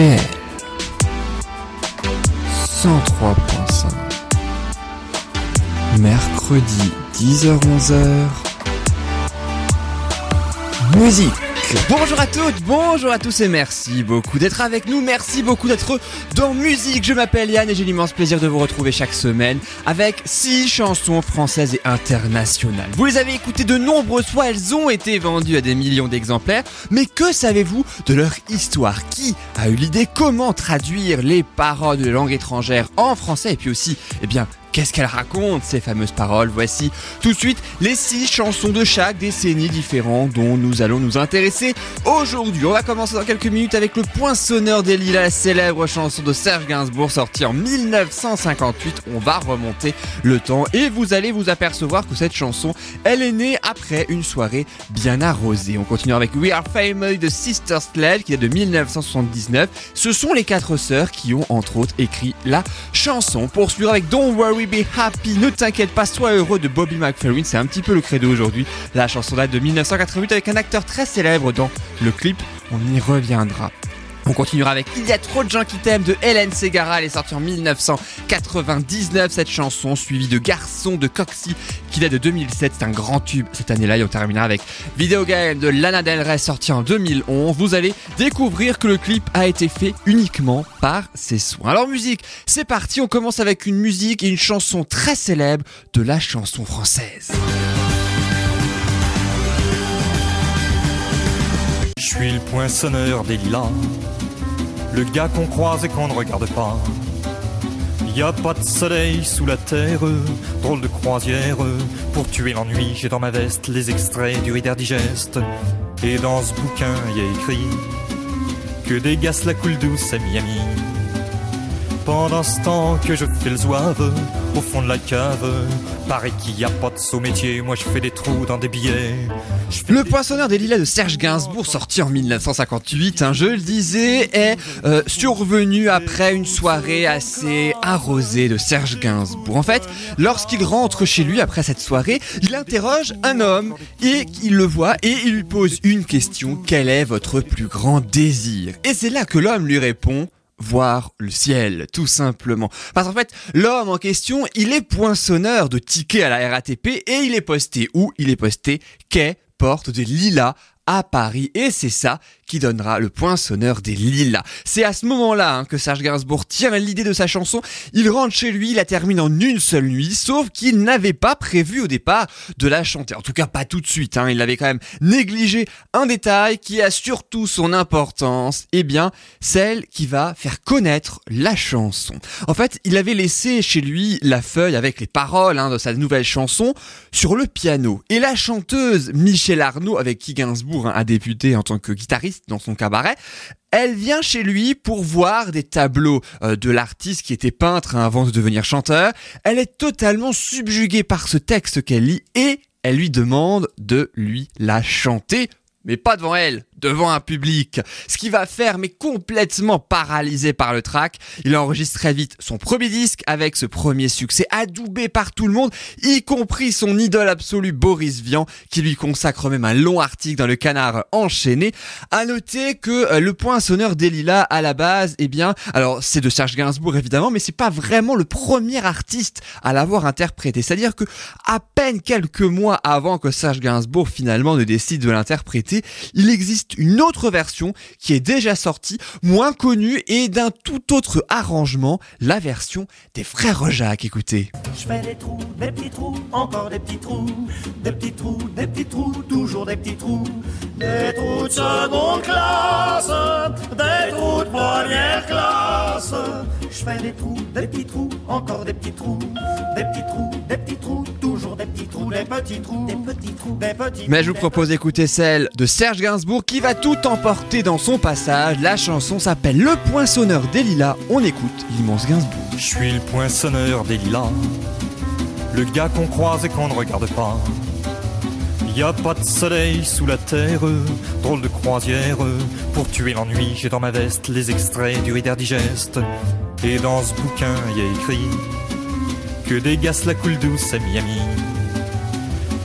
RDL 103.5 Mercredi 10h-11h Musique. Bonjour à toutes, bonjour à tous et merci beaucoup d'être avec nous, merci beaucoup d'être dans musique. Je m'appelle Yann et j'ai l'immense plaisir de vous retrouver chaque semaine avec six chansons françaises et internationales. Vous les avez écoutées de nombreuses fois, elles ont été vendues à des millions d'exemplaires, mais que savez-vous de leur histoire? Qui a eu l'idée? Comment traduire les paroles de langue étrangère en français? Et puis aussi, eh bien, Qu'est-ce qu'elle raconte, ces fameuses paroles? Voici tout de suite les six chansons de chaque décennie différent dont nous allons nous intéresser aujourd'hui. On va commencer dans quelques minutes avec le Poinçonneur des Lilas, la célèbre chanson de Serge Gainsbourg sortie en 1958. On va remonter le temps et vous allez vous apercevoir que cette chanson, elle est née après une soirée bien arrosée. On continue avec We Are Famous de Sister Sledge qui est de 1979. Ce sont les quatre sœurs qui ont entre autres écrit la chanson. Poursuivre avec Don't Worry Be Happy, ne t'inquiète pas, sois heureux de Bobby McFerrin, c'est un petit peu le credo aujourd'hui. La chanson date de 1988 avec un acteur très célèbre dans le clip, on y reviendra. On continuera avec Il y a trop de gens qui t'aiment de Hélène Segara. Elle est sortie en 1999, cette chanson, suivie de Garçon de Coxy, qui date de 2007. C'est un grand tube cette année-là. Et on terminera avec Video Game de Lana Del Rey, sorti en 2011. Vous allez découvrir que le clip a été fait uniquement par ses soins. Alors musique, c'est parti. On commence avec une musique et une chanson très célèbre de la chanson française. Je suis le poinçonneur des lilas, le gars qu'on croise et qu'on ne regarde pas. Y a pas de soleil sous la terre, drôle de croisière. Pour tuer l'ennui, j'ai dans ma veste les extraits du Reader Digest. Et dans ce bouquin, y a écrit que gars la coule douce à Miami. Pendant ce temps que je fais le zouave au fond de la cave, paraît qu'il n'y a pas de saut métier, moi je fais des trous dans des billets. Le poinçonneur des lilas de Serge Gainsbourg, sorti en 1958, hein, je le disais, est euh, survenu après une soirée assez arrosée de Serge Gainsbourg. En fait, lorsqu'il rentre chez lui après cette soirée, il interroge un homme et il le voit et il lui pose une question, quel est votre plus grand désir? Et c'est là que l'homme lui répond, voir le ciel, tout simplement. Parce qu'en fait, l'homme en question, il est poinçonneur de tickets à la RATP et il est posté où? Il est posté quai porte des lilas à Paris et c'est ça qui donnera le poinçonneur des lilas. C'est à ce moment-là hein, que Serge Gainsbourg tient l'idée de sa chanson. Il rentre chez lui, il la termine en une seule nuit, sauf qu'il n'avait pas prévu au départ de la chanter. En tout cas, pas tout de suite. Hein. Il avait quand même négligé un détail qui a surtout son importance. Eh bien, celle qui va faire connaître la chanson. En fait, il avait laissé chez lui la feuille avec les paroles hein, de sa nouvelle chanson sur le piano. Et la chanteuse Michel Arnaud, avec qui Gainsbourg a débuté en tant que guitariste, dans son cabaret. Elle vient chez lui pour voir des tableaux euh, de l'artiste qui était peintre avant de devenir chanteur. Elle est totalement subjuguée par ce texte qu'elle lit et elle lui demande de lui la chanter, mais pas devant elle, devant un public. Ce qui va faire, mais complètement paralysé par le track, il enregistre très vite son premier disque avec ce premier succès adoubé par tout le monde, y compris son idole absolu Boris Vian, qui lui consacre même un long article dans le canard enchaîné. À noter que euh, le poinçonneur des lilas à la base, eh bien, alors c'est de Serge Gainsbourg évidemment, mais c'est pas vraiment le premier artiste à l'avoir interprété. C'est-à-dire que à peine quelques mois avant que Serge Gainsbourg finalement ne décide de l'interpréter, il existe une autre version qui est déjà sortie, moins connue et d'un tout autre arrangement, la version des frères Jacques. Écoutez. Je fais des trous, des petits trous, encore des petits trous, des petits trous, des petits trous, toujours des petits trous, des trous de seconde classe, des trous de première classe. Je fais des trous, des petits trous, encore des petits trous, des petits trous, des petits trous, trous, des petits trous, des petits trous, des petits. Mais je vous propose d'écouter celle de Serge Gainsbourg qui va tout emporter dans son passage. La chanson s'appelle Le Poinçonneur des Lilas. On écoute l'immense Gainsbourg. Je suis le poinçonneur des lilas, le gars qu'on croise et qu'on ne regarde pas. Y a pas de soleil sous la terre, drôle de croisière. Pour tuer l'ennui, j'ai dans ma veste les extraits du Reader Digest. Et dans ce bouquin, y a écrit que des gars la coule douce à Miami.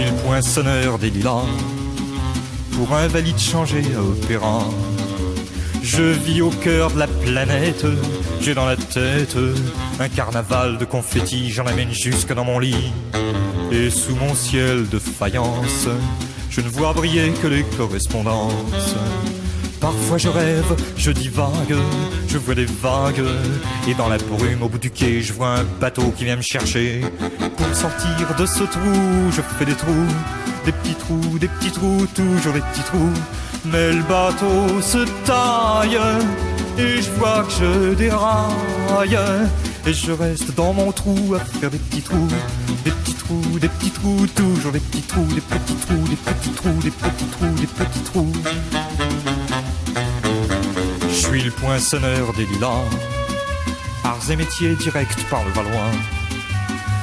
suis le poinçonneur des pour un valide changé à opéra. Je vis au cœur de la planète, j'ai dans la tête un carnaval de confettis, j'en amène jusque dans mon lit. Et sous mon ciel de faïence, je ne vois briller que les correspondances. Parfois je rêve, je divague, je vois des vagues, et dans la brume au bout du quai, je vois un bateau qui vient me chercher. Pour sortir de ce trou, je fais des trous, des petits trous, des petits trous, toujours des petits trous. Mais le bateau se taille, et je vois que je déraille, et je reste dans mon trou à faire des petits trous, des petits trous, des petits trous, toujours des petits trous, des petits trous, des petits trous, des petits trous, des petits trous. Je suis le poinçonneur des lilas, arts et métiers directs par le Valois.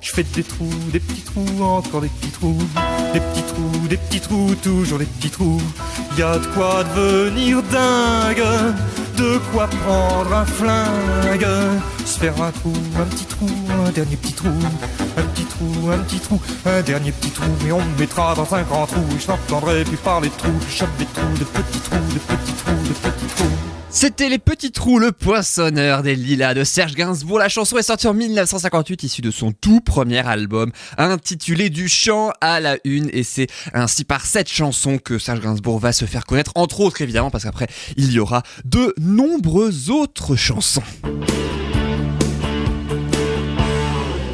Je fais des trous, des petits trous, encore des petits trous, des petits trous, des petits trous, toujours des petits trous. Y a de quoi devenir dingue, de quoi prendre un flingue, se faire un trou, un petit trou, un dernier petit trou, un petit trou, un petit trou, un dernier petit trou, et on me mettra dans un grand trou, et je n'entendrai plus parler de trous, je chope des trous, de petits trous, de petits trous, de petits trous. C'était Les Petits Trous, le poinçonneur des lilas de Serge Gainsbourg. La chanson est sortie en 1958, issue de son tout premier album, intitulé Du chant à la une. Et c'est ainsi par cette chanson que Serge Gainsbourg va se faire connaître, entre autres évidemment, parce qu'après, il y aura de nombreuses autres chansons.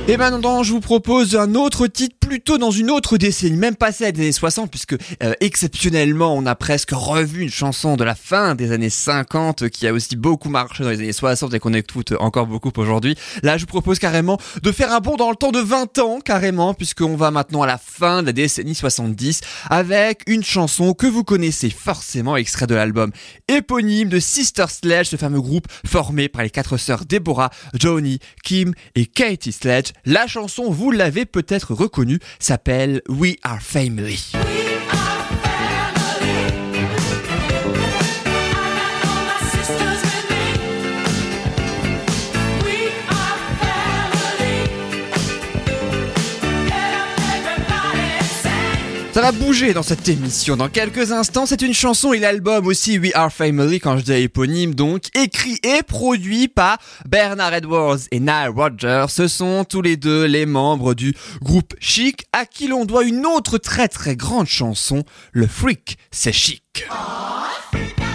Et maintenant, je vous propose un autre titre plutôt dans une autre décennie, même passé à des années 60, puisque euh, exceptionnellement, on a presque revu une chanson de la fin des années 50 qui a aussi beaucoup marché dans les années 60 et qu'on écoute encore beaucoup aujourd'hui. Là, je vous propose carrément de faire un bond dans le temps de 20 ans, carrément, puisqu'on va maintenant à la fin de la décennie 70 avec une chanson que vous connaissez forcément, extrait de l'album éponyme de Sister Sledge, ce fameux groupe formé par les quatre sœurs Deborah, Johnny, Kim et Katie Sledge. La chanson, vous l'avez peut-être reconnue, s'appelle We Are Family. Ça va bouger dans cette émission. Dans quelques instants, c'est une chanson et l'album aussi We Are Family, quand je dis éponyme donc, écrit et produit par Bernard Edwards et Nile Rodgers. Ce sont tous les deux les membres du groupe Chic, à qui l'on doit une autre très très grande chanson, Le Freak, c'est chic. C'est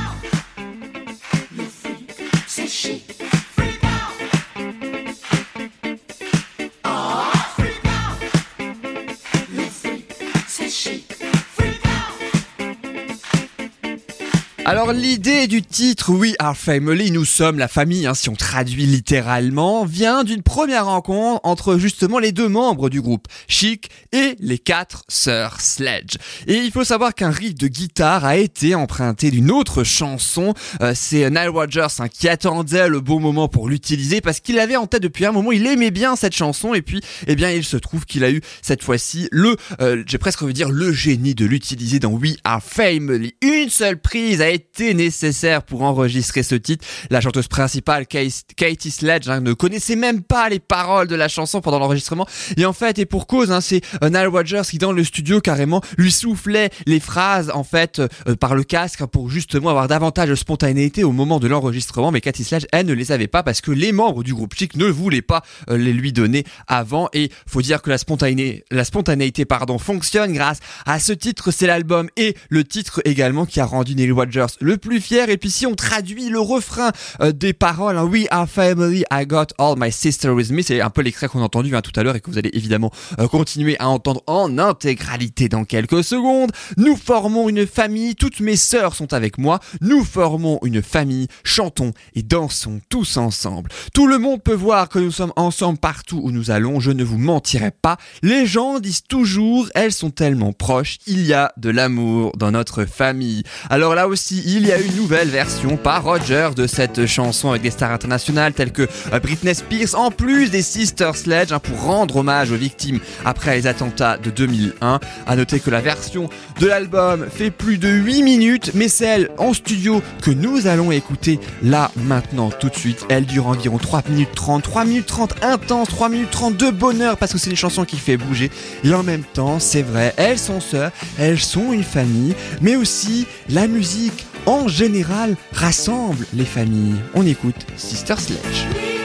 Alors l'idée du titre We Are Family, nous sommes la famille, hein, si on traduit littéralement, vient d'une première rencontre entre justement les deux membres du groupe, Chic et les quatre sœurs Sledge. Et il faut savoir qu'un riff de guitare a été emprunté d'une autre chanson. Euh, C'est Nile Rodgers hein, qui attendait le bon moment pour l'utiliser parce qu'il l'avait en tête depuis un moment. Il aimait bien cette chanson et puis, eh bien, il se trouve qu'il a eu cette fois-ci le, euh, j'ai presque envie de dire le génie de l'utiliser dans We Are Family. Une seule prise a été nécessaire pour enregistrer ce titre. La chanteuse principale, Katie Sledge, hein, ne connaissait même pas les paroles de la chanson pendant l'enregistrement. Et en fait, et pour cause, hein, c'est euh, Nile Rodgers qui dans le studio carrément lui soufflait les phrases en fait euh, par le casque pour justement avoir davantage de spontanéité au moment de l'enregistrement. Mais Katie Sledge, elle ne les avait pas parce que les membres du groupe Chic ne voulaient pas euh, les lui donner avant. Et faut dire que la spontanéité, la spontanéité pardon, fonctionne grâce à ce titre. C'est l'album et le titre également qui a rendu Neil Rodgers Le plus fier. Et puis si on traduit le refrain euh, des paroles, hein, We are family, I got all my sisters with me, c'est un peu l'extrait qu'on a entendu hein, tout à l'heure et que vous allez évidemment euh, continuer à entendre en intégralité dans quelques secondes. Nous formons une famille, toutes mes sœurs sont avec moi, nous formons une famille, chantons et dansons tous ensemble. Tout le monde peut voir que nous sommes ensemble partout où nous allons, je ne vous mentirai pas. Les gens disent toujours, elles sont tellement proches, il y a de l'amour dans notre famille. Alors là aussi, il y a une nouvelle version par Roger de cette chanson avec des stars internationales telles que euh, Britney Spears, en plus des Sister Sledge, hein, pour rendre hommage aux victimes après les attentats de 2001. À noter que la version de l'album fait plus de 8 minutes, mais celle en studio que nous allons écouter là maintenant tout de suite, elle dure environ 3 minutes 30, 3 minutes 30 intense, 3 minutes 30 de bonheur parce que c'est une chanson qui fait bouger. Et en même temps, c'est vrai, elles sont sœurs, elles sont une famille, mais aussi la musique en général rassemble les familles. On écoute Sister Sledge.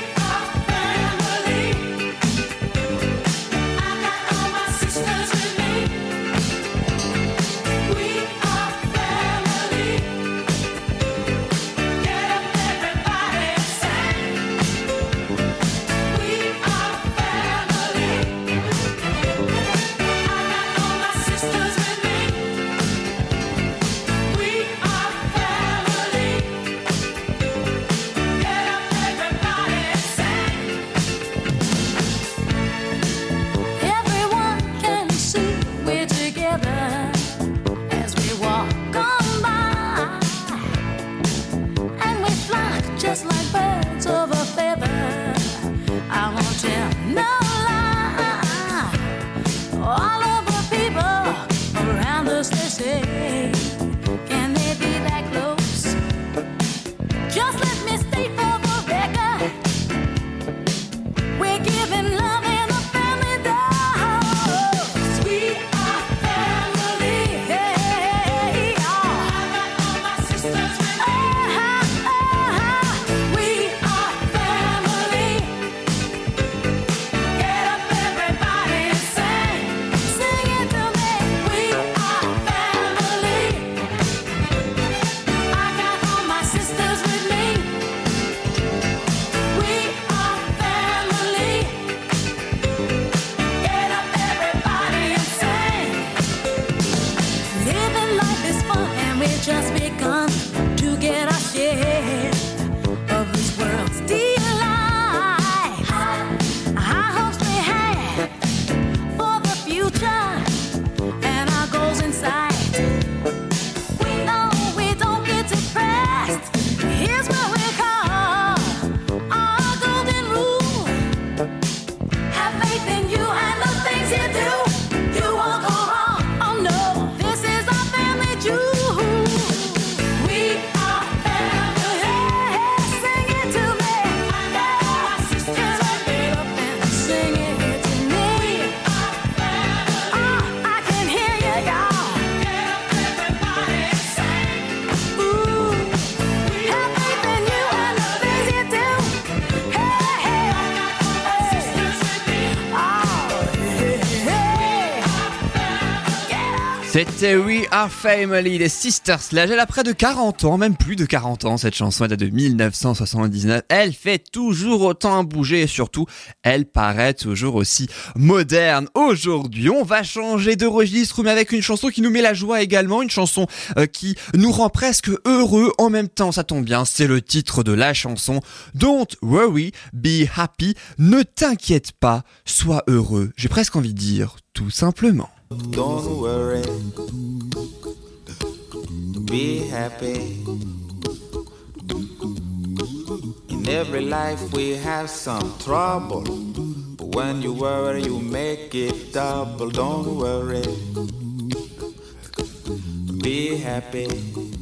C'était We Are Family des Sister Sledge. Elle a près de 40 ans, même plus de 40 ans. Cette chanson elle date de 1979. Elle fait toujours autant bouger et surtout, elle paraît toujours aussi moderne. Aujourd'hui, on va changer de registre, mais avec une chanson qui nous met la joie également. Une chanson euh, qui nous rend presque heureux. En même temps, ça tombe bien, c'est le titre de la chanson. Don't worry, be happy. Ne t'inquiète pas, sois heureux. J'ai presque envie de dire, tout simplement. Don't worry. Be happy. In every life we have some trouble. But when you worry, you make it double. Don't worry. Be happy.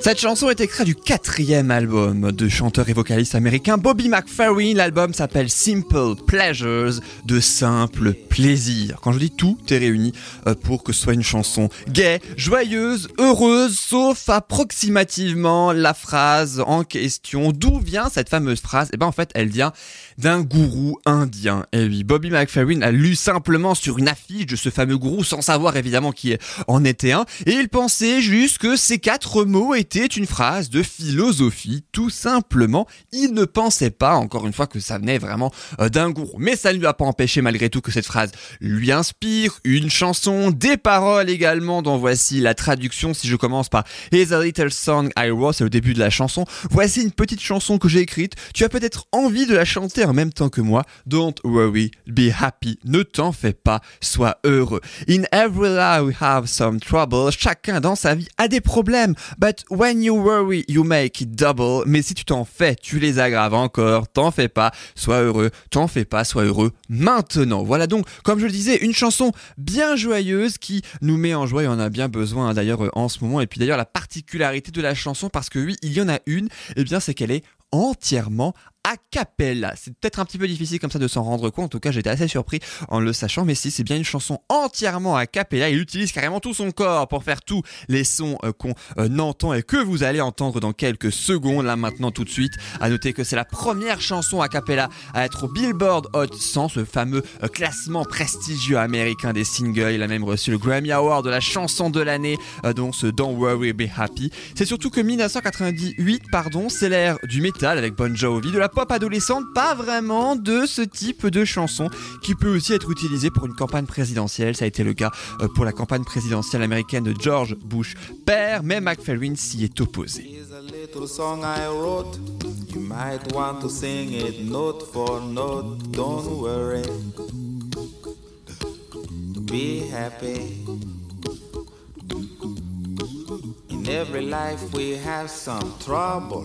Cette chanson est extraite du quatrième album de chanteur et vocaliste américain Bobby McFerrin. L'album s'appelle Simple Pleasures, de simples plaisirs. Quand je dis tout est réuni euh, pour que ce soit une chanson gaie, joyeuse, heureuse, sauf approximativement la phrase en question. D'où vient cette fameuse phrase? Eh ben en fait, elle vient d'un gourou indien. Et oui, Bobby McFerrin a lu simplement sur une affiche de ce fameux gourou sans savoir évidemment qui en était un. Et il pensait juste que ces quatre mots étaient une phrase de philosophie, tout simplement. Il ne pensait pas, encore une fois, que ça venait vraiment euh, d'un gourou. Mais ça ne lui a pas empêché malgré tout que cette phrase lui inspire une chanson, des paroles également, dont voici la traduction si je commence par Here's a little song I wrote, c'est le début de la chanson. Voici une petite chanson que j'ai écrite, tu as peut-être envie de la chanter en même temps que moi. Don't worry, be happy, ne t'en fais pas, sois heureux. In every life we have some trouble, chacun dans sa vie a des problèmes, but when you worry, you make it double. Mais si tu t'en fais, tu les aggraves encore, t'en fais pas, sois heureux, t'en fais pas, sois heureux maintenant. Voilà donc, comme je le disais, une chanson bien joyeuse qui nous met en joie et on a bien besoin hein, d'ailleurs euh, en ce moment. Et puis d'ailleurs la particularité de la chanson, parce que oui, il y en a une, eh bien c'est qu'elle est entièrement a cappella. C'est peut-être un petit peu difficile comme ça de s'en rendre compte. En tout cas, j'étais assez surpris en le sachant. Mais si, c'est bien une chanson entièrement a cappella. Il utilise carrément tout son corps pour faire tous les sons euh, qu'on euh, entend et que vous allez entendre dans quelques secondes. Là, maintenant, tout de suite. À noter que c'est la première chanson a cappella à être au Billboard Hot 100, ce fameux euh, classement prestigieux américain des singles. Il a même reçu le Grammy Award de la chanson de l'année, donc ce Don't Worry Be Happy. C'est surtout que 1998, pardon, c'est l'ère du métal avec Bon Jovi, de la pop adolescente, pas vraiment de ce type de chanson qui peut aussi être utilisé pour une campagne présidentielle. Ça a été le cas euh, pour la campagne présidentielle américaine de George Bush père, mais McFerrin s'y est opposé. Be happy. In every life we have some trouble.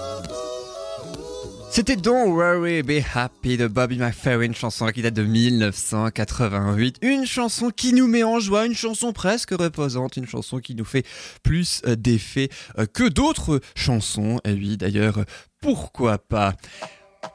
C'était Don't Worry Be Happy de Bobby McFerrin, une chanson qui date de 1988. Une chanson qui nous met en joie, une chanson presque reposante, une chanson qui nous fait plus euh, d'effet euh, que d'autres chansons. Et oui, d'ailleurs, pourquoi pas?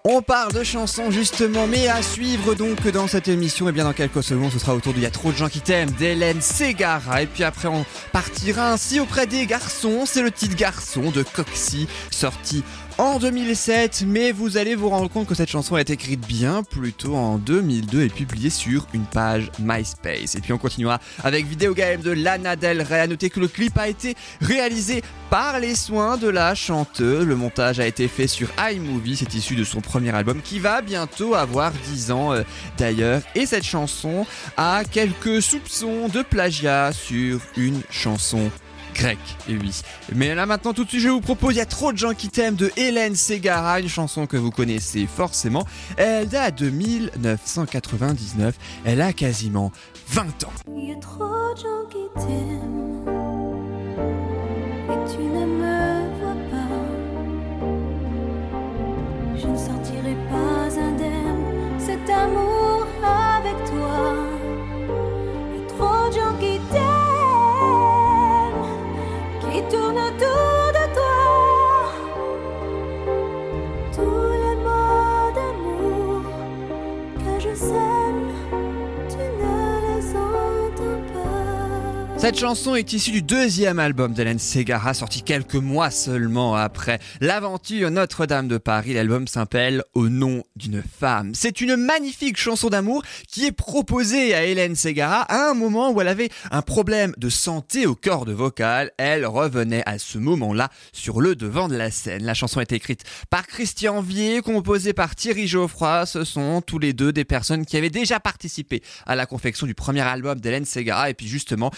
On parle de chansons justement, mais à suivre donc dans cette émission, et bien dans quelques secondes, ce sera autour de Y a trop de gens qui t'aiment d'Hélène Ségara. Et puis après, on partira ainsi auprès des garçons. C'est le titre garçon de Coxy, sorti en 2007, mais vous allez vous rendre compte que cette chanson a été écrite bien plus tôt en 2002 et publiée sur une page MySpace. Et puis on continuera avec Video Game de Lana Del Rey. À noter que le clip a été réalisé par les soins de la chanteuse. Le montage a été fait sur iMovie, c'est issu de son premier album qui va bientôt avoir 10 ans euh, d'ailleurs. Et cette chanson a quelques soupçons de plagiat sur une chanson grec, et oui. Mais là maintenant tout de suite je vous propose Il y a trop de gens qui t'aiment de Hélène Ségara, une chanson que vous connaissez forcément. Elle date de 1999, elle a quasiment 20 ans. Il y a trop de gens qui t'aiment et tu ne me vois pas. Je ne sortirai pas indemne cet amour avec toi. Il y a trop de gens qui t'aiment, qui tournent autour de toi. Tous les mots d'amour que je sème, Cette chanson est issue du deuxième album d'Hélène Ségara, sorti quelques mois seulement après l'aventure Notre-Dame de Paris. L'album s'appelle Au nom d'une femme. C'est une magnifique chanson d'amour qui est proposée à Hélène Ségara à un moment où elle avait un problème de santé au cordes vocales. Elle revenait à ce moment-là sur le devant de la scène. La chanson est écrite par Christian Vier, composée par Thierry Geoffroy. Ce sont tous les deux des personnes qui avaient déjà participé à la confection du premier album d'Hélène Ségara. Et puis justement,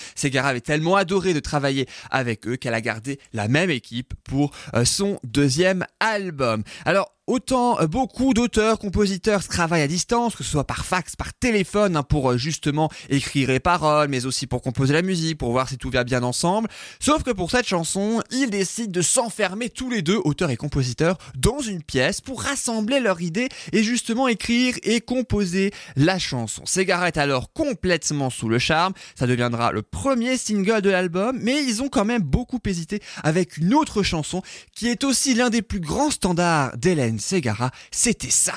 Avait tellement adoré de travailler avec eux qu'elle a gardé la même équipe pour euh, son deuxième album. Alors, Autant euh, beaucoup d'auteurs, compositeurs travaillent à distance, que ce soit par fax, par téléphone, hein, pour euh, justement écrire les paroles, mais aussi pour composer la musique, pour voir si tout va bien ensemble. Sauf que pour cette chanson, ils décident de s'enfermer tous les deux, auteurs et compositeurs, dans une pièce pour rassembler leurs idées et justement écrire et composer la chanson. Ségara est alors complètement sous le charme, ça deviendra le premier single de l'album, mais ils ont quand même beaucoup hésité avec une autre chanson qui est aussi l'un des plus grands standards d'Hélène Ségara, c'était ça.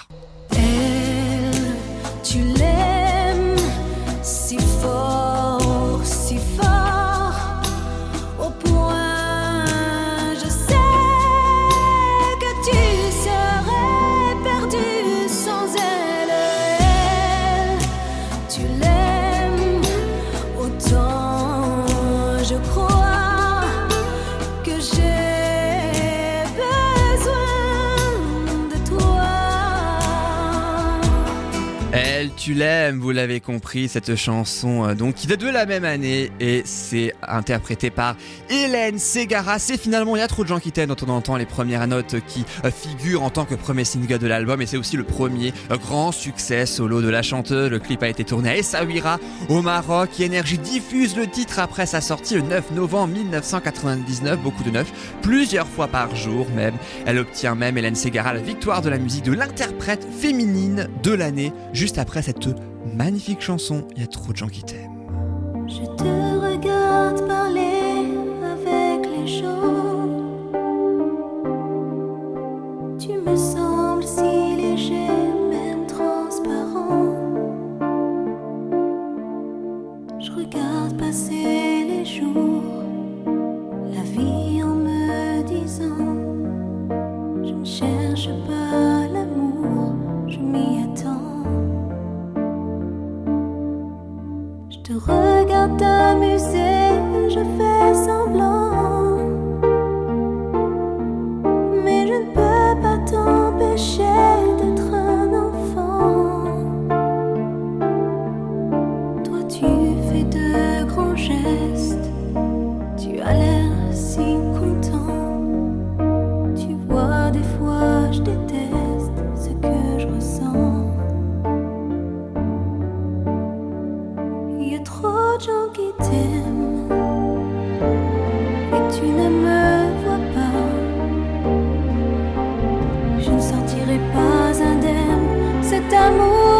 Tu l'aimes, vous l'avez compris, cette chanson euh, donc qui date de la même année et c'est interprété par Hélène Ségara. C'est finalement Il y a trop de gens qui t'aiment dont on entend les premières notes qui euh, figurent en tant que premier single de l'album et c'est aussi le premier euh, grand succès solo de la chanteuse. Le clip a été tourné à Essaouira au Maroc. Et Énergie diffuse le titre après sa sortie le 9 novembre 1999, beaucoup de neuf, plusieurs fois par jour même. Elle obtient même Hélène Ségara la victoire de la musique de l'interprète féminine de l'année juste après cette magnifique chanson Il y a trop de gens qui t'aiment. Je te regarde parler avec les gens. Tu me sembles si léger, même transparent. Je regarde passer les jours, la vie en me disant Je ne cherche pas l'amour, je m'y attends. Te regarde t'amuser, je fais semblant. Mais je ne peux pas t'empêcher y a trop de gens qui t'aiment et tu ne me vois pas. Je ne sortirai pas indemne cet amour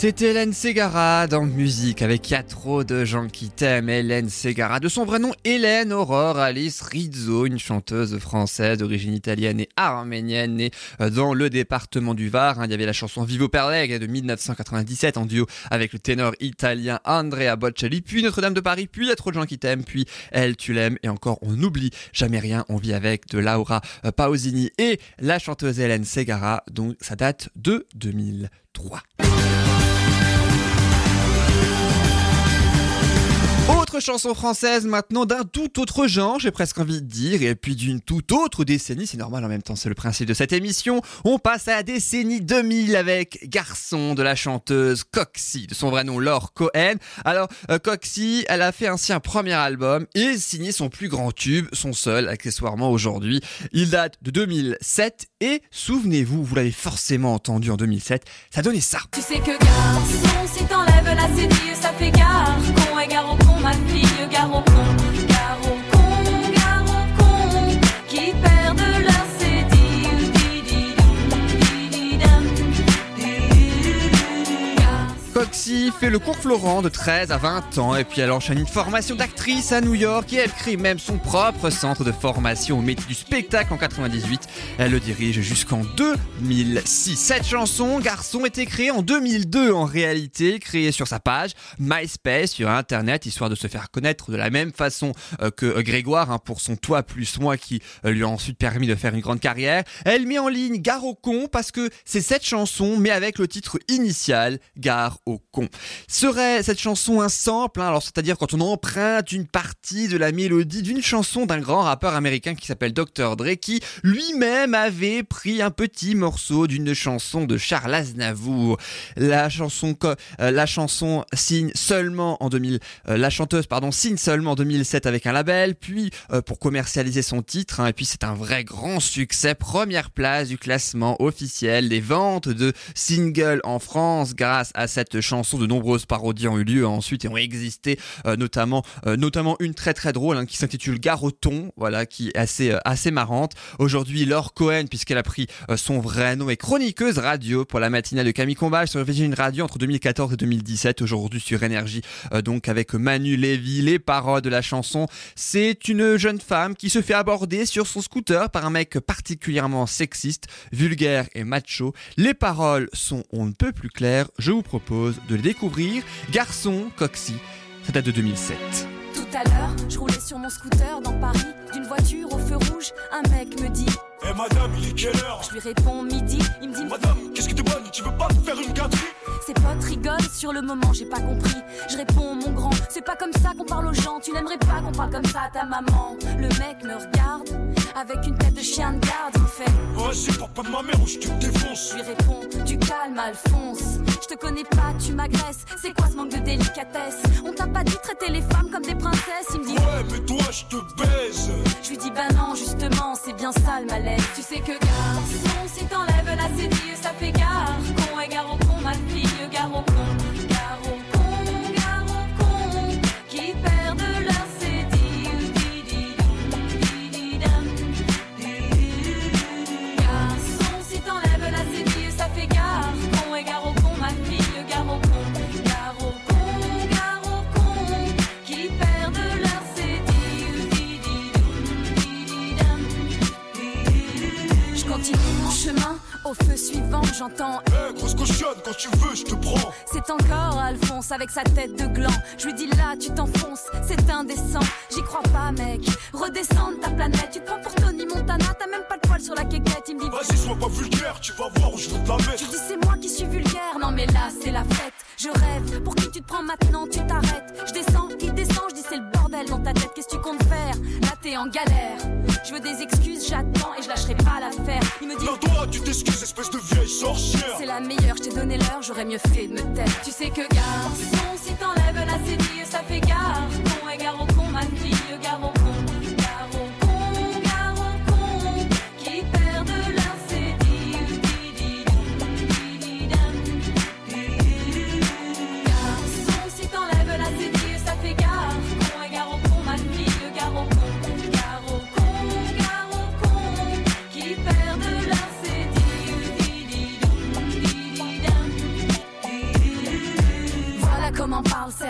C'était Hélène Ségara dans Musique avec y a trop de gens qui t'aiment. Hélène Ségara, de son vrai nom Hélène Aurore Alice Rizzo, une chanteuse française d'origine italienne et arménienne née euh, dans le département du Var. Il y avait la chanson Vivo per de 1997 en duo avec le ténor italien Andrea Bocelli, puis Notre-Dame de Paris, puis y a trop de gens qui t'aiment, puis Elle, tu l'aimes et encore on n'oublie jamais rien. On vit avec de Laura euh, Pausini et la chanteuse Hélène Ségara, dont ça date de 2003. Autre chanson française maintenant d'un tout autre genre, j'ai presque envie de dire, et puis d'une toute autre décennie, c'est normal en même temps, c'est le principe de cette émission. On passe à la décennie 2000 avec Garçon de la chanteuse Coxy, de son vrai nom Laure Cohen. Alors euh, Coxy, elle a fait ainsi un premier album et signé son plus grand tube, son seul accessoirement aujourd'hui. Il date de 2007 et souvenez-vous, vous l'avez forcément entendu en 2007, ça donnait ça. Tu sais que garçon, si t'enlèves la cédille, ça fait gare. Gare con, ma fille, gare. Coxy fait le cours Florent de 13 à 20 ans et puis elle enchaîne une formation d'actrice à New York et elle crée même son propre centre de formation au métier du spectacle en 98. Elle le dirige jusqu'en 2006. Cette chanson, Garçon, était créée en 2002 en réalité, créée sur sa page MySpace sur internet histoire de se faire connaître de la même façon euh, que euh, Grégoire hein, pour son Toi plus moi qui euh, lui a ensuite permis de faire une grande carrière. Elle met en ligne Gare au con parce que c'est cette chanson mais avec le titre initial Gare au con. Serait cette chanson un sample, hein, c'est-à-dire quand on emprunte une partie de la mélodie d'une chanson d'un grand rappeur américain qui s'appelle Dr. Dre qui lui-même avait pris un petit morceau d'une chanson de Charles Aznavour. La chanson, euh, la chanson signe seulement en 2000, euh, la chanteuse pardon signe seulement en 2007 avec un label, puis euh, pour commercialiser son titre, hein, et puis c'est un vrai grand succès, première place du classement officiel des ventes de singles en France grâce à cette chansons, de nombreuses parodies ont eu lieu ensuite et ont existé, euh, notamment, euh, notamment une très très drôle hein, qui s'intitule Garoton, voilà, qui est assez, euh, assez marrante. Aujourd'hui, Laure Cohen, puisqu'elle a pris son vrai nom, est chroniqueuse radio pour la matinale de Camille Combal sur Virgin Radio entre 2014 et 2017. Aujourd'hui sur Énergie, donc avec Manu Lévy, les paroles de la chanson. C'est une jeune femme qui se fait aborder sur son scooter par un mec particulièrement sexiste, vulgaire et macho. Les paroles sont on ne peut plus claires. Je vous propose de les découvrir. Garçon, Coxy, ça date de 2007. Tout à l'heure, je roulais sur mon scooter dans Paris. D'une voiture au feu rouge, un mec me dit Eh madame, il est quelle heure Je lui réponds midi. Il me dit Madame, qu'est-ce que tu bonne Tu veux pas me faire une gâterie? Ses potes rigolent sur le moment, j'ai pas compris. Je réponds, mon grand, c'est pas comme ça qu'on parle aux gens. Tu n'aimerais pas qu'on parle comme ça à ta maman. Le mec me regarde avec une tête de chien de garde. Il fait Vas-y, parle pas de ma mère ou je te défonce Je lui réponds, du calme, Alphonse. Je te connais pas, tu m'agresses. C'est quoi ce manque de délicatesse? On t'a pas dit traiter les femmes comme des princesses. Il me dit Ouais, mais toi, je te baise Je lui dis bah non justement c'est bien ça le malaise Tu sais que garçon si t'enlèves la cédille ça fait gare. Con et gare au con ma fille gare au con mon chemin au feu suivant j'entends Eh, grosse cochonne, quand tu veux, je te prends c'est encore Alphonse avec sa tête de gland. Je lui dis là, tu t'enfonces, c'est indécent. J'y crois pas, mec. Redescends de ta planète. Tu te prends pour Tony Montana, t'as même pas de poil sur la quéquette. Il me dit, Vas-y, sois pas vulgaire, tu vas voir où je vais te la mettre dis c'est moi qui suis vulgaire. Non mais là, c'est la fête. Je rêve. Pour qui tu te prends maintenant, tu t'arrêtes. Je descends, il descend, je dis c'est le bordel dans ta tête. Qu'est-ce que tu comptes faire? En galère. Je veux des excuses, j'attends et je lâcherai pas l'affaire. Il me dit, Non, toi, tu t'excuses, espèce de vieille sorcière c'est la meilleure, je t'ai donné l'heure, j'aurais mieux fait de me taire. Tu sais que garçon, si t'enlèves la cédille, ça fait gare. Con et gare au con,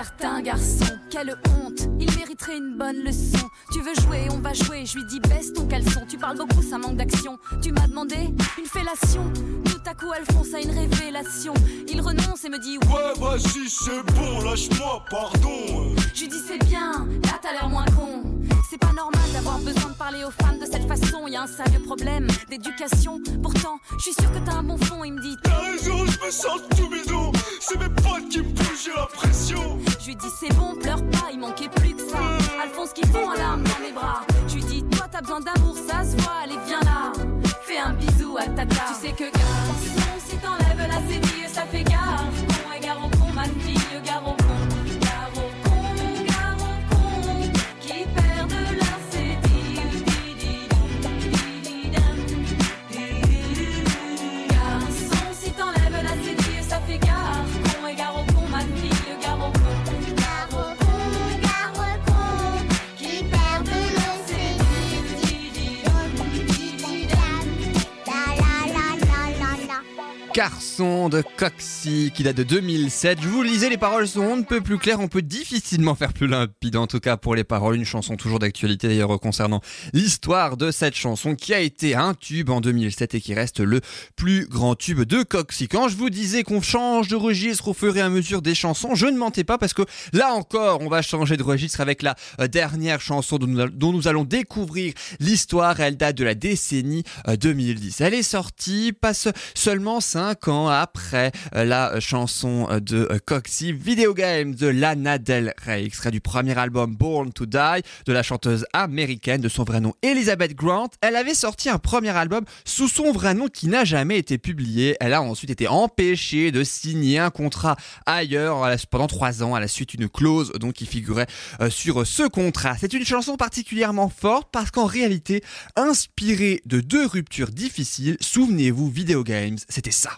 certains garçons. Quelle honte, il mériterait une bonne leçon. Tu veux jouer, on va jouer. Je lui dis baisse ton caleçon. Tu parles beaucoup, ça manque d'action. Tu m'as demandé une fellation. Tout à coup, Alphonse a une révélation. Il renonce et me dit Ouais, vas-y, c'est bon, lâche-moi, pardon je lui dis c'est bien, là t'as l'air moins con. C'est pas normal d'avoir besoin de parler aux femmes de cette façon. Y a un sérieux problème d'éducation. Pourtant, je suis sûr que t'as un bon fond. Il me dit T'as raison, je me sens tout bidon C'est mes potes qui me poussent, j'ai la pression Je lui dis c'est bon, pleure pas, il manquait plus que ça. Alphonse qui fond en larmes dans mes bras. Je lui dis toi t'as besoin d'amour, ça se voit, allez viens là. Fais un bisou à tata. Tu sais que garçon, si t'enlèves la cédille, ça fait gare. Con et fille, Garçon de Coxy qui date de 2007. Je vous lisais, les paroles sont on ne peut plus claires, on peut difficilement faire plus limpide en tout cas pour les paroles. Une chanson toujours d'actualité d'ailleurs concernant l'histoire de cette chanson qui a été un tube en 2007 et qui reste le plus grand tube de Coxy. Quand je vous disais qu'on change de registre au fur et à mesure des chansons, je ne mentais pas parce que là encore on va changer de registre avec la euh, dernière chanson dont nous, allons découvrir l'histoire. Elle date de la décennie euh, 2010. Elle est sortie pas se- seulement 5 ans après euh, la chanson euh, de euh, Coxy, Video Game de Lana Del Rey, extrait du premier album Born to Die de la chanteuse américaine de son vrai nom Elizabeth Grant. Elle avait sorti un premier album sous son vrai nom qui n'a jamais été publié. Elle a ensuite été empêchée de signer un contrat ailleurs pendant 3 ans à la suite d'une clause donc qui figurait sur ce contrat. C'est une chanson particulièrement forte parce qu'en réalité, inspirée de deux ruptures difficiles, souvenez-vous, Video Games, c'était ça.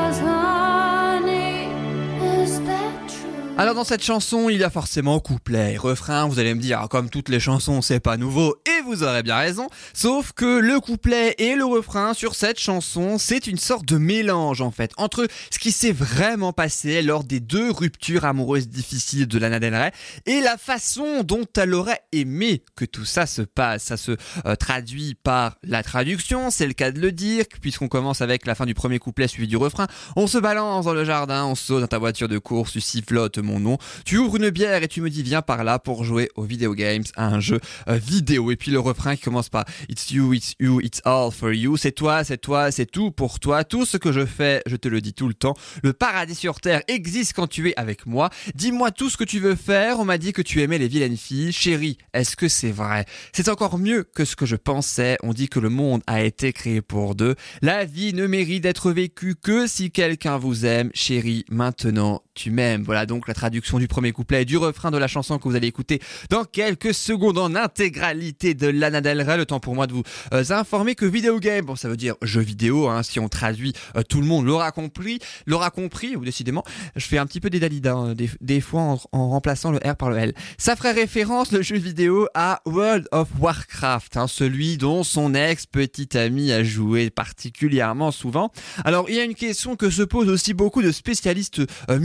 Alors dans cette chanson, il y a forcément couplet et refrain. Vous allez me dire, ah, comme toutes les chansons, c'est pas nouveau. Et vous aurez bien raison. Sauf que le couplet et le refrain sur cette chanson, c'est une sorte de mélange en fait entre ce qui s'est vraiment passé lors des deux ruptures amoureuses difficiles de Lana Del Rey et la façon dont elle aurait aimé que tout ça se passe. Ça se euh, traduit par la traduction, c'est le cas de le dire, puisqu'on commence avec la fin du premier couplet suivi du refrain. On se balance dans le jardin, on saute dans ta voiture de course, tu sifflotes nom, tu ouvres une bière et tu me dis viens par là pour jouer aux video games, à un jeu euh, vidéo. Et puis le refrain qui commence par It's you, it's you, it's all for you. C'est toi, c'est toi, c'est tout pour toi. Tout ce que je fais, je te le dis tout le temps. Le paradis sur terre existe quand tu es avec moi. Dis-moi tout ce que tu veux faire. On m'a dit que tu aimais les vilaines filles. Chérie, est-ce que c'est vrai? C'est encore mieux que ce que je pensais. On dit que le monde a été créé pour deux. La vie ne mérite d'être vécue que si quelqu'un vous aime. Chérie, maintenant Voilà donc la traduction du premier couplet et du refrain de la chanson que vous allez écouter dans quelques secondes en intégralité de Lana Del Rey. Le temps pour moi de vous euh, informer que vidéo game, bon ça veut dire jeu vidéo, hein, si on traduit, euh, tout le monde l'aura compris, l'aura compris, ou décidément, je fais un petit peu des Dalida hein, des, fois en, remplaçant le R par le L. Ça ferait référence le jeu vidéo à World of Warcraft, hein, celui dont son ex petite amie a joué particulièrement souvent. Alors il y a une question que se posent aussi beaucoup de spécialistes euh.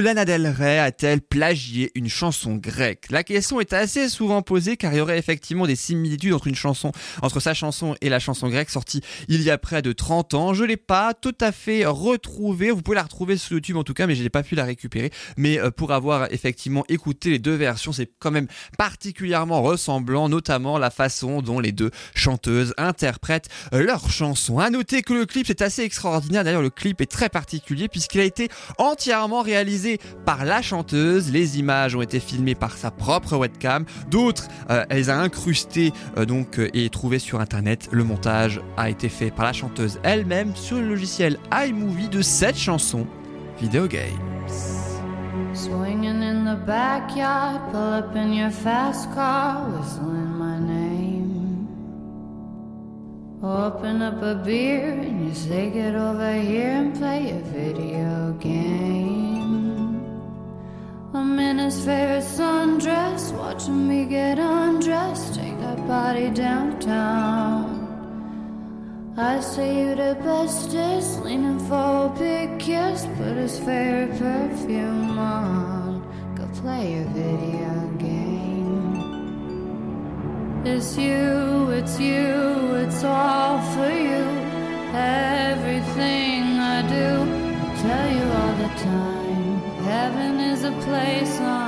Lana Del Rey a-t-elle plagié une chanson grecque? La question est assez souvent posée car il y aurait effectivement des similitudes entre une chanson, entre sa chanson et la chanson grecque sortie il y a près de 30 ans. Je l'ai pas tout à fait retrouvée. Vous pouvez la retrouver sur YouTube en tout cas, mais je n'ai pas pu la récupérer. Mais euh, pour avoir effectivement écouté les deux versions, c'est quand même particulièrement ressemblant, notamment la façon dont les deux chanteuses interprètent euh, leurs chansons. À noter que le clip c'est assez extraordinaire. D'ailleurs, le clip est très particulier puisqu'il a été entièrement réalisé par la chanteuse. Les images ont été filmées par sa propre webcam. D'autres, euh, elle a incrustées euh, donc euh, et trouvées sur internet. Le montage a été fait par la chanteuse elle-même sur le logiciel iMovie de cette chanson Video Game. Swinging in the backyard, pull up in your fast car, whistling my name. Open up a beer and you say, Get over here and play a video game. I'm in his favorite sundress, watching me get undressed, take that body downtown. I say you the bestest, leaning for a big kiss, put his favorite perfume on, go play a video game. It's you, it's you, it's all for you. Everything I do, I tell you all the time. Heaven is a place on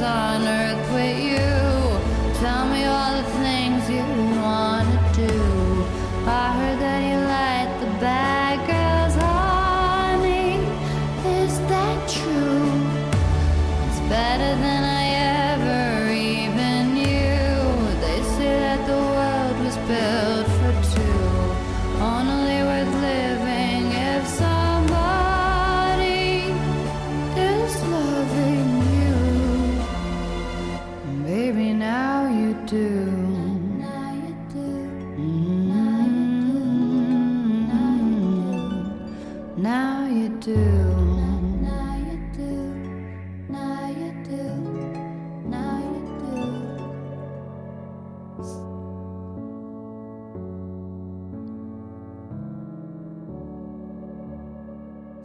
a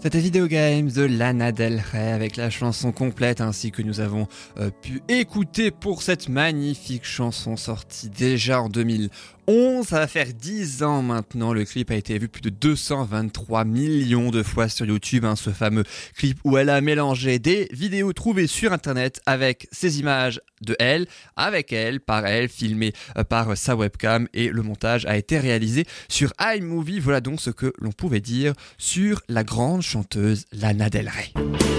C'était Video Games de Lana Del Rey avec la chanson complète ainsi que nous avons euh, pu écouter pour cette magnifique chanson sortie déjà en 2011. Ça va faire 10 ans maintenant. Le clip a été vu plus de 223 millions de fois sur YouTube. hein, ce fameux clip où elle a mélangé des vidéos trouvées sur internet avec ses images de elle, avec elle, par elle, filmées euh, par sa webcam et le montage a été réalisé sur iMovie. Voilà donc ce que l'on pouvait dire sur la grande chanteuse Lana Del Rey.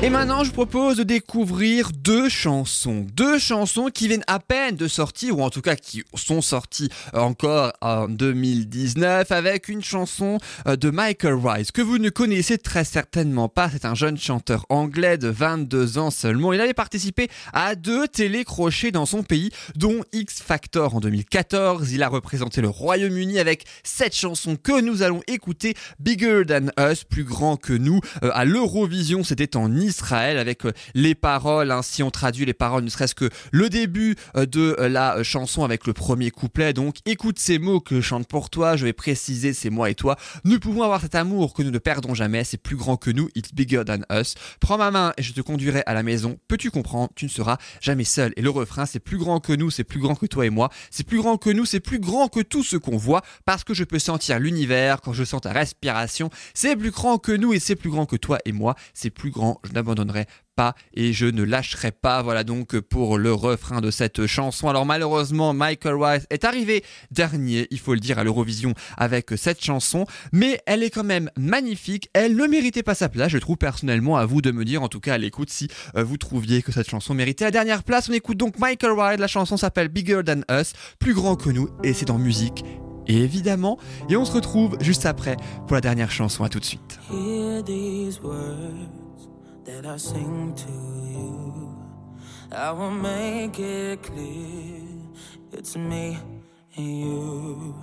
Et maintenant, je vous propose de découvrir deux chansons. Deux chansons qui viennent à peine de sortir, ou en tout cas qui sont sorties encore en 2019, avec une chanson euh, de Michael Rice, que vous ne connaissez très certainement pas. C'est un jeune chanteur anglais de 22 ans seulement. Il avait participé à deux télécrochets dans son pays, dont X Factor en 2014. Il a représenté le Royaume-Uni avec cette chanson que nous allons écouter, Bigger Than Us, plus grand que nous. Euh, à l'Eurovision, c'était en Israël avec euh, les paroles, hein, si on traduit les paroles, ne serait-ce que le début euh, de euh, la chanson avec le premier couplet. Donc écoute ces mots que je chante pour toi, je vais préciser c'est moi et toi. Nous pouvons avoir cet amour que nous ne perdons jamais, c'est plus grand que nous, it's bigger than us. Prends ma main et je te conduirai à la maison. Peux-tu comprendre? Tu ne seras jamais seul. Et le refrain, c'est plus grand que nous, c'est plus grand que toi et moi, c'est plus grand que nous, c'est plus grand que tout ce qu'on voit, parce que je peux sentir l'univers quand je sens ta respiration. C'est plus grand que nous et c'est plus grand que toi et moi, c'est plus grand, n'abandonnerai pas et je ne lâcherai pas. Voilà donc pour le refrain de cette chanson. Alors malheureusement, Michael Rice est arrivé dernier, il faut le dire, à l'Eurovision avec cette chanson, mais elle est quand même magnifique. Elle ne méritait pas sa place, je trouve personnellement, à vous de me dire, en tout cas à l'écoute, si euh, vous trouviez que cette chanson méritait la dernière place. On écoute donc Michael Rice, la chanson s'appelle Bigger Than Us, plus grand que nous, et c'est en musique. Évidemment, et on se retrouve juste après pour la dernière chanson. À tout de suite. That I sing to you. I will make it clear it's me and you.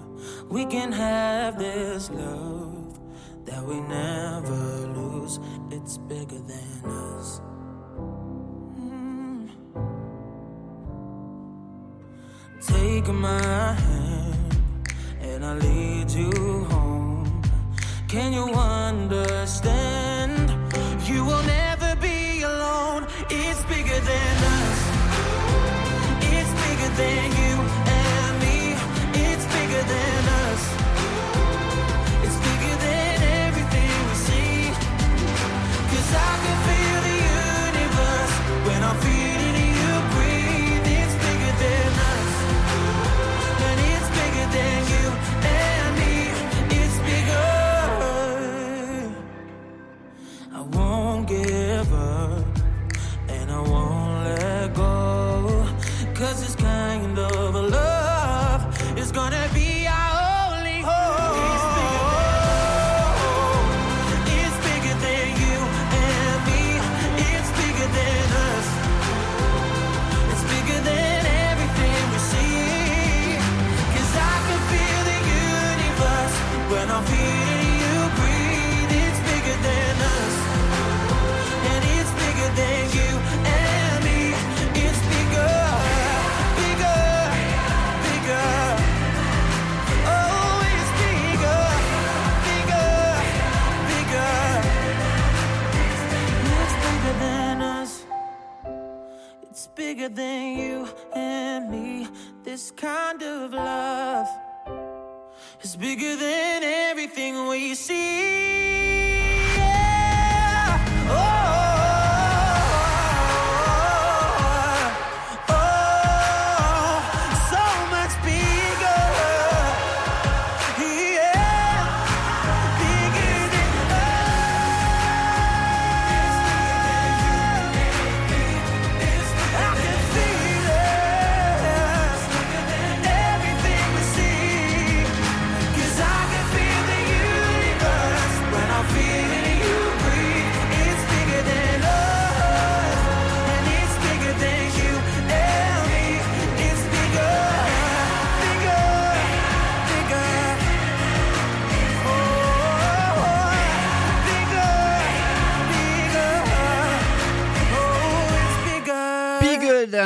We can have this love that we never lose. It's bigger than us. Mm. Take my hand and I'll lead you home. Can you understand? You will never. It's bigger than us. It's bigger than you and me. It's bigger than us. It's bigger than everything we see. 'Cause I can bigger than you and me. This kind of love is bigger than everything we see.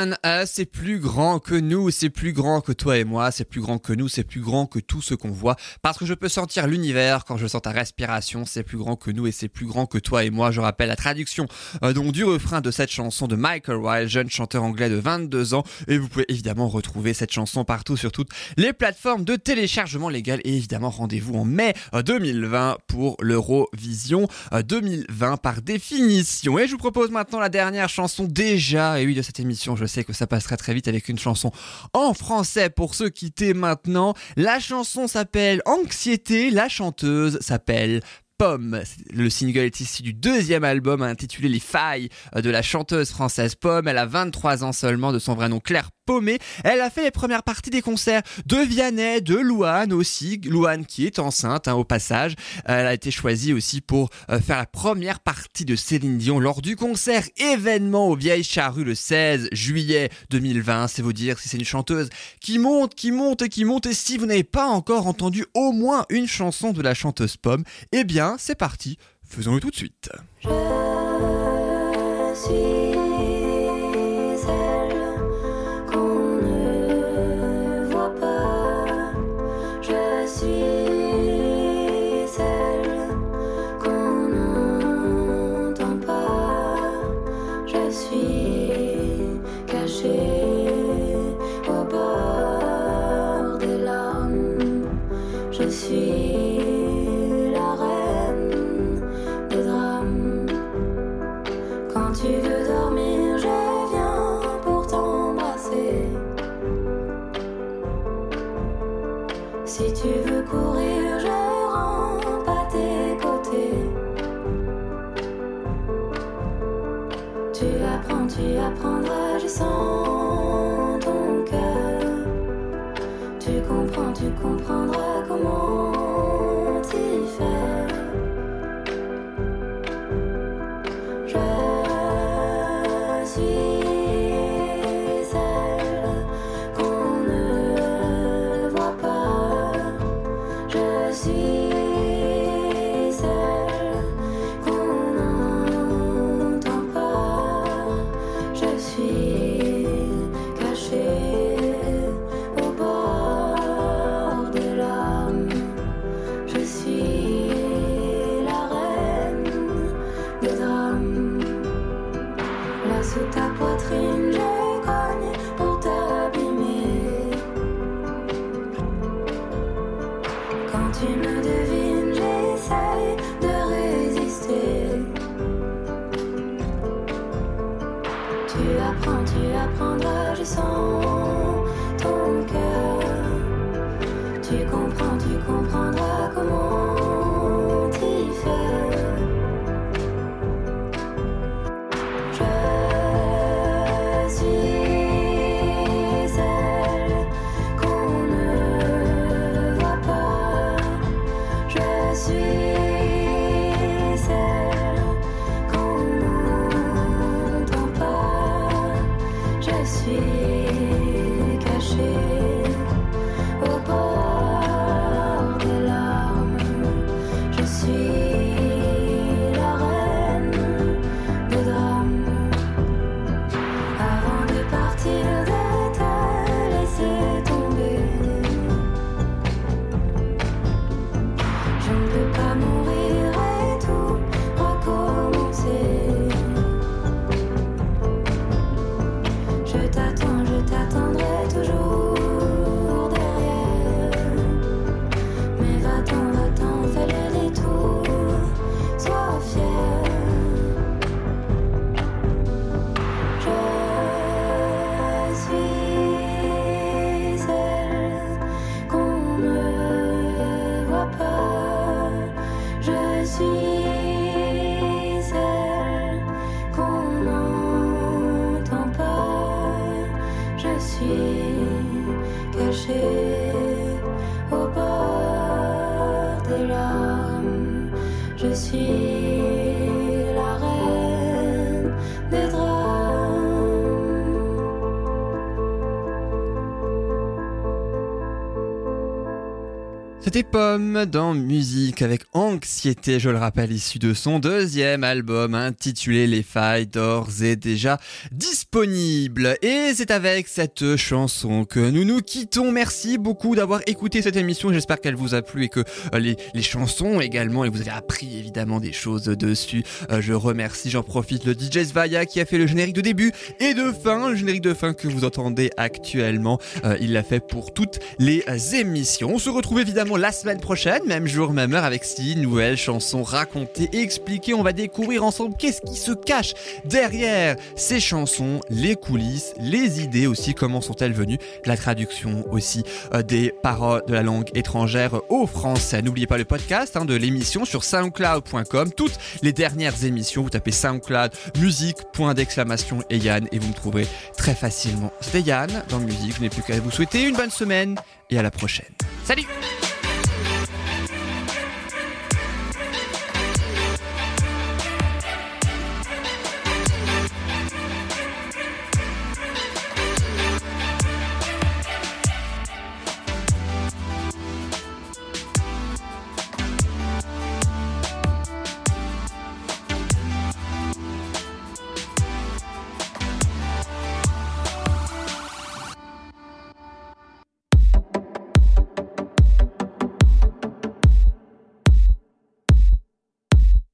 Us, c'est plus grand que nous, c'est plus grand que toi et moi, c'est plus grand que nous, c'est plus grand que tout ce qu'on voit. Parce que je peux sentir l'univers quand je sens ta respiration, c'est plus grand que nous et c'est plus grand que toi et moi. Je rappelle la traduction euh, donc du refrain de cette chanson de Michael Wilde, jeune chanteur anglais de 22 ans. Et vous pouvez évidemment retrouver cette chanson partout sur toutes les plateformes de téléchargement légal. Et évidemment, rendez-vous en mai euh, 2020 pour l'Eurovision euh, 2020 par définition. Et je vous propose maintenant la dernière chanson déjà, et oui, de cette émission. Je sais que ça passerait très vite avec une chanson en français pour se quitter maintenant. La chanson s'appelle Anxiété, la chanteuse s'appelle Pomme. Le single est issu du deuxième album intitulé Les failles de la chanteuse française Pomme. Elle a 23 ans seulement de son vrai nom Claire Paumé. Elle a fait les premières parties des concerts de Vianney, de Louane aussi. Louane qui est enceinte hein, au passage. Elle a été choisie aussi pour euh, faire la première partie de Céline Dion lors du concert événement aux Vieilles Charrues le 16 juillet 2020. C'est vous dire si c'est une chanteuse qui monte, qui monte et qui monte. Et si vous n'avez pas encore entendu au moins une chanson de la chanteuse Pomme, eh bien c'est parti. Faisons-le tout de suite. Je suis cachée C'était Pomme dans Musique avec Anxiété, je le rappelle, issu de son deuxième album intitulé Les Failles, d'ores et déjà disponible. Et c'est avec cette chanson que nous nous quittons. Merci beaucoup d'avoir écouté cette émission. J'espère qu'elle vous a plu et que euh, les, les chansons également, et vous avez appris évidemment des choses dessus. Euh, je remercie, j'en profite, le DJ Svaya qui a fait le générique de début et de fin, le générique de fin que vous entendez actuellement. Euh, il l'a fait pour toutes les émissions. On se retrouve évidemment la semaine prochaine, même jour, même heure, avec six nouvelles chansons racontées expliquées. On va découvrir ensemble qu'est-ce qui se cache derrière ces chansons, les coulisses, les idées aussi, comment sont-elles venues, la traduction aussi euh, des paroles de la langue étrangère au français. N'oubliez pas le podcast hein, de l'émission sur soundcloud.com. Toutes les dernières émissions, vous tapez soundcloud, musique, point d'exclamation et Yann et vous me trouverez très facilement. C'était Yann dans Musique, je n'ai plus qu'à vous souhaiter une bonne semaine et à la prochaine. Salut